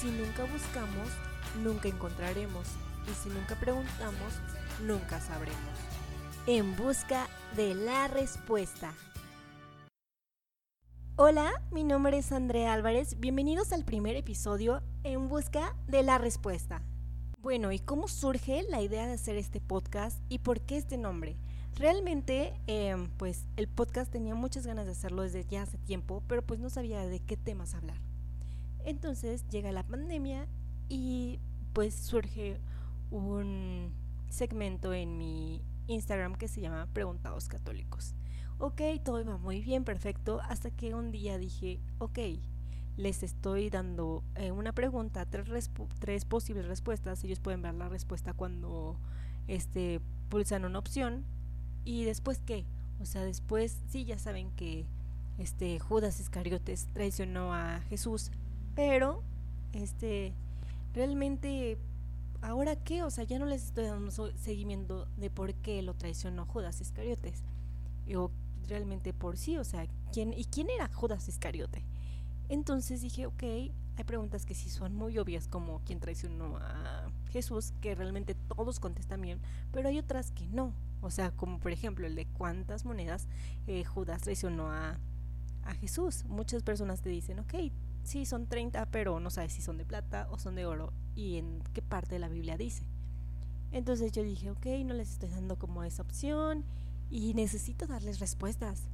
Si nunca buscamos, nunca encontraremos. Y si nunca preguntamos, nunca sabremos. En busca de la respuesta. Hola, mi nombre es Andrea Álvarez. Bienvenidos al primer episodio En busca de la respuesta. Bueno, ¿y cómo surge la idea de hacer este podcast y por qué este nombre? Realmente, em, pues el podcast tenía muchas ganas de hacerlo desde ya hace tiempo, pero pues no sabía de qué temas hablar. Entonces llega la pandemia y pues surge un segmento en mi Instagram que se llama Preguntados Católicos. Ok, todo iba muy bien, perfecto, hasta que un día dije, ok, les estoy dando eh, una pregunta, tres, posibles respuestas, ellos pueden ver la respuesta cuando este, pulsan una opción. Y después qué, o sea, después sí ya saben que este Judas Iscariotes traicionó a Jesús, pero este realmente ahora qué, o sea, ya no les estoy dando seguimiento de por qué lo traicionó Judas Iscariotes. O realmente por sí, o sea, ¿quién y quién era Judas Iscariote? Entonces dije, ok, hay preguntas que sí son muy obvias, como quién traicionó a Jesús, que realmente todos contestan bien, pero hay otras que no. O sea, como por ejemplo el de cuántas monedas eh, Judas traicionó a, a Jesús. Muchas personas te dicen, ok, sí, son 30, pero no sabes si son de plata o son de oro y en qué parte de la Biblia dice. Entonces yo dije, ok, no les estoy dando como esa opción y necesito darles respuestas.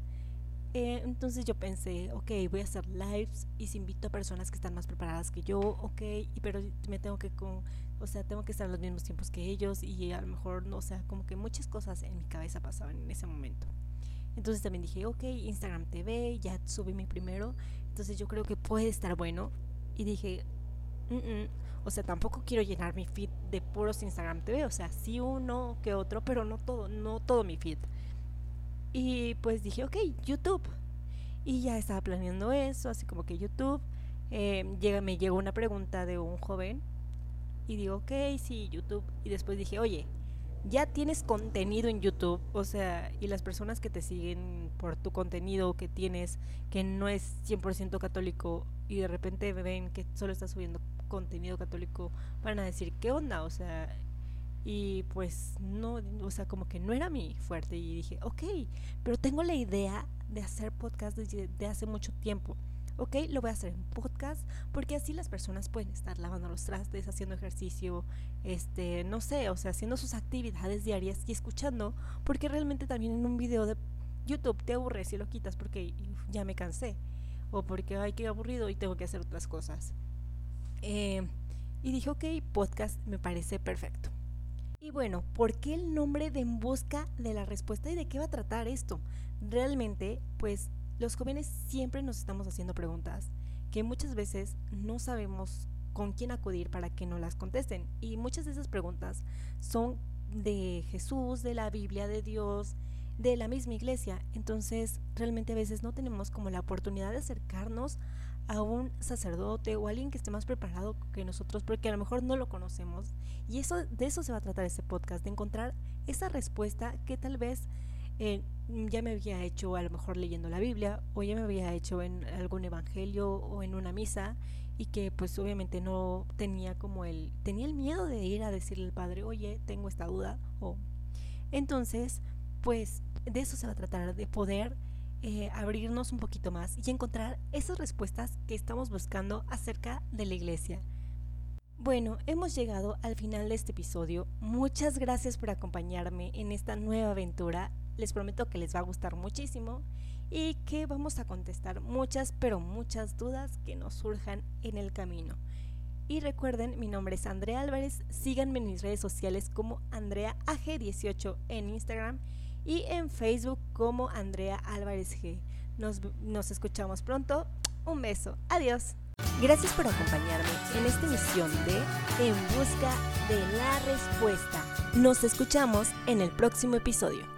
Eh, entonces yo pensé, ok, voy a hacer lives y si invito a personas que están más preparadas que yo, ok, pero me tengo que, con, o sea, tengo que estar en los mismos tiempos que ellos y a lo mejor, no, o sea, como que muchas cosas en mi cabeza pasaban en ese momento. Entonces también dije, ok, Instagram TV, ya subí mi primero, entonces yo creo que puede estar bueno. Y dije, o sea, tampoco quiero llenar mi feed de puros Instagram TV, o sea, sí uno que otro, pero no todo, no todo mi feed. Y pues dije, ok, YouTube. Y ya estaba planeando eso, así como que YouTube. Eh, llega, me llegó una pregunta de un joven y digo, ok, sí, YouTube. Y después dije, oye, ya tienes contenido en YouTube, o sea, y las personas que te siguen por tu contenido que tienes, que no es 100% católico, y de repente ven que solo estás subiendo contenido católico, van a decir, ¿qué onda? O sea, y pues no, o sea, como que no era mi fuerte y dije, ok, pero tengo la idea de hacer podcast desde hace mucho tiempo. Ok, lo voy a hacer en podcast porque así las personas pueden estar lavando los trastes, haciendo ejercicio, este, no sé, o sea, haciendo sus actividades diarias y escuchando, porque realmente también en un video de YouTube te aburres y lo quitas porque ya me cansé o porque, ay, qué aburrido y tengo que hacer otras cosas. Eh, y dije, ok, podcast me parece perfecto. Y bueno, ¿por qué el nombre de En Busca de la Respuesta y de qué va a tratar esto? Realmente, pues los jóvenes siempre nos estamos haciendo preguntas que muchas veces no sabemos con quién acudir para que nos las contesten. Y muchas de esas preguntas son de Jesús, de la Biblia, de Dios, de la misma iglesia. Entonces, realmente a veces no tenemos como la oportunidad de acercarnos a un sacerdote o alguien que esté más preparado que nosotros, porque a lo mejor no lo conocemos. Y eso, de eso se va a tratar este podcast, de encontrar esa respuesta que tal vez eh, ya me había hecho a lo mejor leyendo la Biblia, o ya me había hecho en algún evangelio o en una misa, y que pues obviamente no tenía como el, tenía el miedo de ir a decirle al padre, oye, tengo esta duda, o entonces, pues de eso se va a tratar, de poder eh, abrirnos un poquito más y encontrar esas respuestas que estamos buscando acerca de la iglesia. Bueno, hemos llegado al final de este episodio. Muchas gracias por acompañarme en esta nueva aventura. Les prometo que les va a gustar muchísimo y que vamos a contestar muchas, pero muchas dudas que nos surjan en el camino. Y recuerden, mi nombre es Andrea Álvarez. Síganme en mis redes sociales como Andrea AG18 en Instagram y en Facebook como Andrea Álvarez G. Nos, nos escuchamos pronto. Un beso. Adiós. Gracias por acompañarme en esta emisión de En Busca de la Respuesta. Nos escuchamos en el próximo episodio.